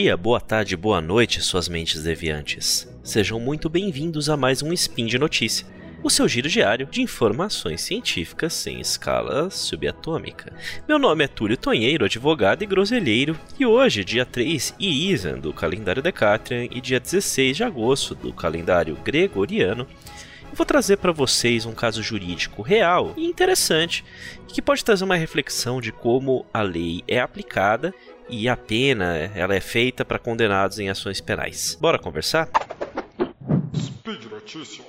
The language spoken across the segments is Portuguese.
dia, boa tarde, boa noite, suas mentes deviantes. Sejam muito bem-vindos a mais um Spin de Notícia, o seu giro diário de informações científicas sem escala subatômica. Meu nome é Túlio Tonheiro, advogado e groselheiro, e hoje, dia 3 Irisan do calendário Decatrian e dia 16 de agosto do calendário Gregoriano, vou trazer para vocês um caso jurídico real e interessante, que pode trazer uma reflexão de como a lei é aplicada e a pena ela é feita para condenados em ações penais. Bora conversar? Speed Notícias.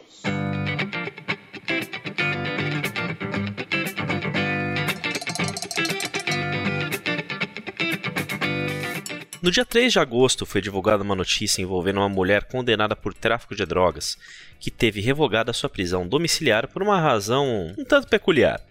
No dia 3 de agosto foi divulgada uma notícia envolvendo uma mulher condenada por tráfico de drogas, que teve revogada sua prisão domiciliar por uma razão um tanto peculiar.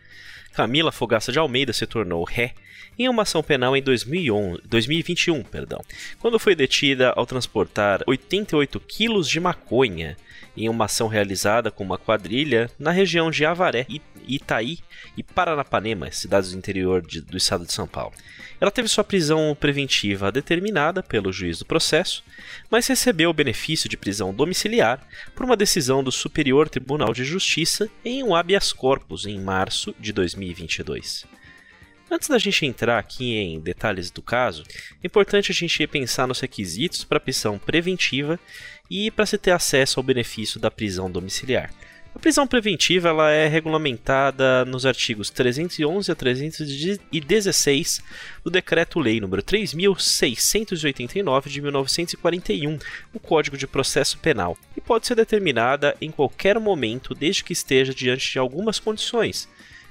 Camila Fogaça de Almeida se tornou ré em uma ação penal em 2011, 2021, perdão, quando foi detida ao transportar 88 quilos de maconha em uma ação realizada com uma quadrilha na região de Avaré, Itaí e Paranapanema, cidades do interior de, do estado de São Paulo. Ela teve sua prisão preventiva determinada pelo juiz do processo, mas recebeu o benefício de prisão domiciliar por uma decisão do Superior Tribunal de Justiça em um habeas corpus em março de 2022. Antes da gente entrar aqui em detalhes do caso, é importante a gente pensar nos requisitos para prisão preventiva e para se ter acesso ao benefício da prisão domiciliar. A prisão preventiva ela é regulamentada nos artigos 311 a 316 do Decreto-Lei nº 3689 de 1941, o Código de Processo Penal, e pode ser determinada em qualquer momento desde que esteja diante de algumas condições,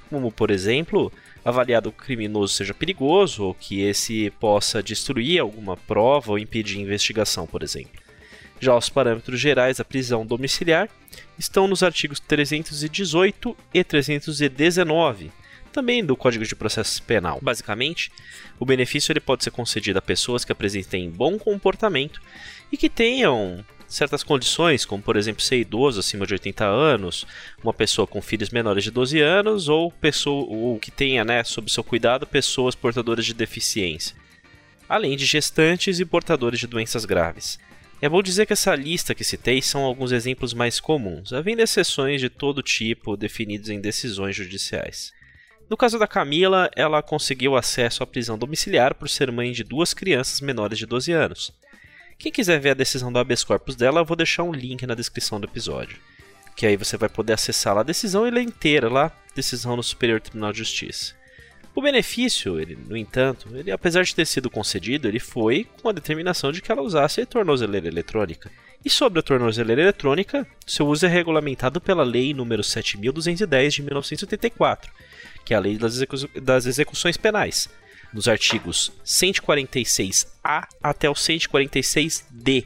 como por exemplo, avaliado o criminoso seja perigoso ou que esse possa destruir alguma prova ou impedir investigação, por exemplo. Já os parâmetros gerais da prisão domiciliar estão nos artigos 318 e 319, também do Código de Processo Penal. Basicamente, o benefício ele pode ser concedido a pessoas que apresentem bom comportamento e que tenham certas condições, como por exemplo ser idoso acima de 80 anos, uma pessoa com filhos menores de 12 anos ou pessoa ou que tenha, né, sob seu cuidado pessoas portadoras de deficiência, além de gestantes e portadores de doenças graves. É bom dizer que essa lista que citei são alguns exemplos mais comuns, havendo exceções de todo tipo definidos em decisões judiciais. No caso da Camila, ela conseguiu acesso à prisão domiciliar por ser mãe de duas crianças menores de 12 anos. Quem quiser ver a decisão do habeas corpus dela, eu vou deixar um link na descrição do episódio. Que aí você vai poder acessar a decisão e ler inteira lá, decisão no Superior Tribunal de Justiça. O benefício, ele, no entanto, ele, apesar de ter sido concedido, ele foi com a determinação de que ela usasse a tornozeleira eletrônica. E sobre a tornozeleira eletrônica, seu uso é regulamentado pela Lei nº 7.210 de 1984, que é a Lei das, Execu das Execuções Penais, nos artigos 146A até o 146D.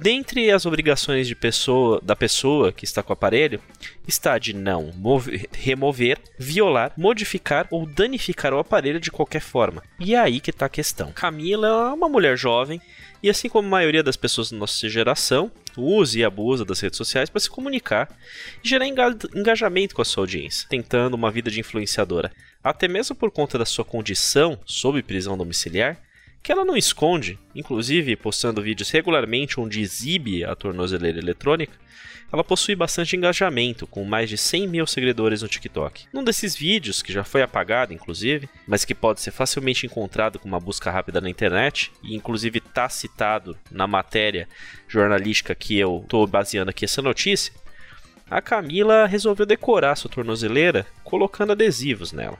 Dentre as obrigações de pessoa, da pessoa que está com o aparelho, está de não mover, remover, violar, modificar ou danificar o aparelho de qualquer forma. E é aí que está a questão. Camila é uma mulher jovem e, assim como a maioria das pessoas da nossa geração, usa e abusa das redes sociais para se comunicar e gerar engajamento com a sua audiência, tentando uma vida de influenciadora. Até mesmo por conta da sua condição sob prisão domiciliar, que ela não esconde, inclusive postando vídeos regularmente onde exibe a tornozeleira eletrônica, ela possui bastante engajamento, com mais de 100 mil seguidores no TikTok. Num desses vídeos, que já foi apagado inclusive, mas que pode ser facilmente encontrado com uma busca rápida na internet, e inclusive está citado na matéria jornalística que eu estou baseando aqui essa notícia, a Camila resolveu decorar sua tornozeleira colocando adesivos nela.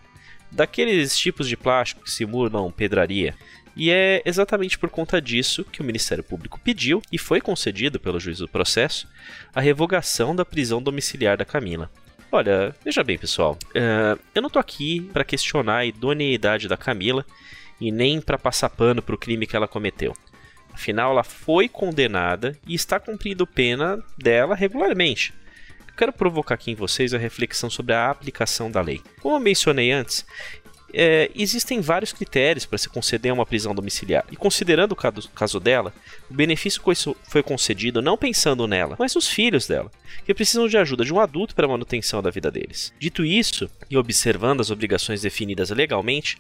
Daqueles tipos de plástico que simulam pedraria. E é exatamente por conta disso que o Ministério Público pediu, e foi concedido pelo juiz do processo, a revogação da prisão domiciliar da Camila. Olha, veja bem, pessoal, uh, eu não tô aqui para questionar a idoneidade da Camila e nem para passar pano para o crime que ela cometeu. Afinal, ela foi condenada e está cumprindo pena dela regularmente. Quero provocar aqui em vocês a reflexão sobre a aplicação da lei. Como eu mencionei antes, é, existem vários critérios para se conceder uma prisão domiciliar. E considerando o caso dela, o benefício foi concedido não pensando nela, mas nos filhos dela, que precisam de ajuda de um adulto para a manutenção da vida deles. Dito isso, e observando as obrigações definidas legalmente,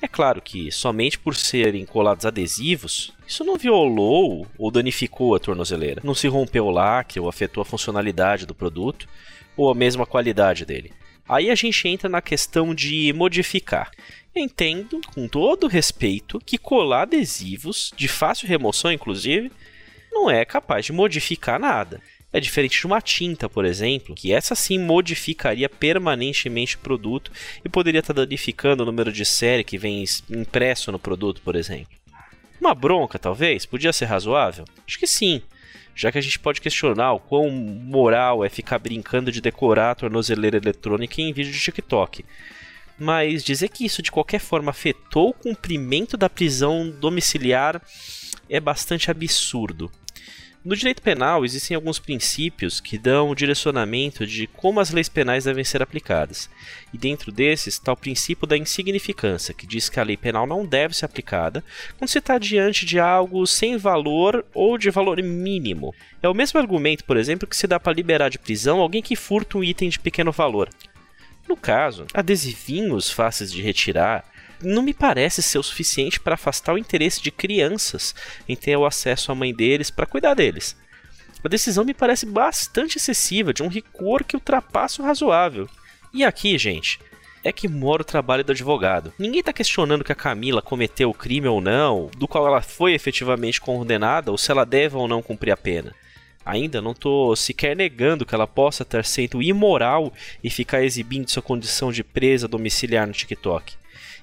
É claro que, somente por serem colados adesivos, isso não violou ou danificou a tornozeleira. Não se rompeu o lacre ou afetou a funcionalidade do produto ou a mesma qualidade dele. Aí a gente entra na questão de modificar. Entendo, com todo respeito, que colar adesivos, de fácil remoção inclusive, não é capaz de modificar nada. É diferente de uma tinta, por exemplo, que essa sim modificaria permanentemente o produto e poderia estar danificando o número de série que vem impresso no produto, por exemplo. Uma bronca, talvez? Podia ser razoável? Acho que sim. Já que a gente pode questionar o quão moral é ficar brincando de decorar a tornozeleira eletrônica em vídeo de TikTok. Mas dizer que isso de qualquer forma afetou o cumprimento da prisão domiciliar é bastante absurdo. No direito penal, existem alguns princípios que dão o direcionamento de como as leis penais devem ser aplicadas. E dentro desses está o princípio da insignificância, que diz que a lei penal não deve ser aplicada quando se está diante de algo sem valor ou de valor mínimo. É o mesmo argumento, por exemplo, que se dá para liberar de prisão alguém que furta um item de pequeno valor. No caso, adesivinhos fáceis de retirar não me parece ser o suficiente para afastar o interesse de crianças em ter o acesso à mãe deles para cuidar deles. A decisão me parece bastante excessiva, de um rigor que ultrapassa o razoável. E aqui, gente, é que mora o trabalho do advogado. Ninguém está questionando que a Camila cometeu o crime ou não, do qual ela foi efetivamente condenada ou se ela deve ou não cumprir a pena. Ainda não estou sequer negando que ela possa ter sido imoral e ficar exibindo sua condição de presa domiciliar no TikTok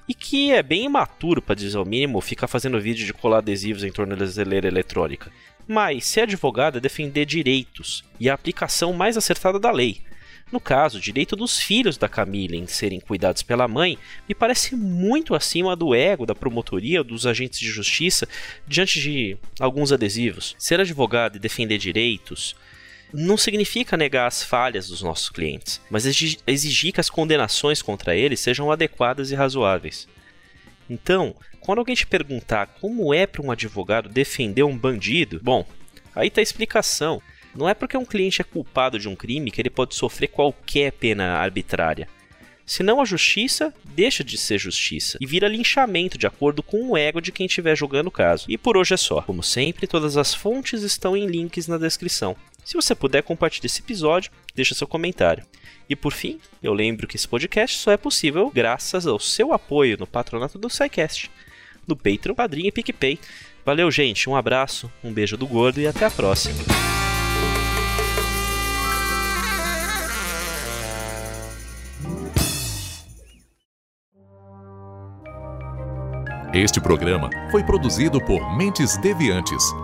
e que é bem imaturo, para dizer o mínimo, ficar fazendo vídeo de colar adesivos em tornozeleira eletrônica. Mas ser advogado é defender direitos e a aplicação mais acertada da lei. No caso, o direito dos filhos da Camila em serem cuidados pela mãe me parece muito acima do ego da promotoria ou dos agentes de justiça diante de alguns adesivos. Ser advogado e defender direitos não significa negar as falhas dos nossos clientes, mas exigir que as condenações contra eles sejam adequadas e razoáveis. Então, quando alguém te perguntar como é para um advogado defender um bandido, bom, aí está a explicação. Não é porque um cliente é culpado de um crime que ele pode sofrer qualquer pena arbitrária. Senão a justiça deixa de ser justiça e vira linchamento de acordo com o ego de quem estiver julgando o caso. E por hoje é só. Como sempre, todas as fontes estão em links na descrição. Se você puder, compartilhe esse episódio, deixa seu comentário. E por fim, eu lembro que esse podcast só é possível graças ao seu apoio no patronato do SciCast, no Patreon, Padrinho e PicPay. Valeu, gente, um abraço, um beijo do gordo e até a próxima. Este programa foi produzido por Mentes Deviantes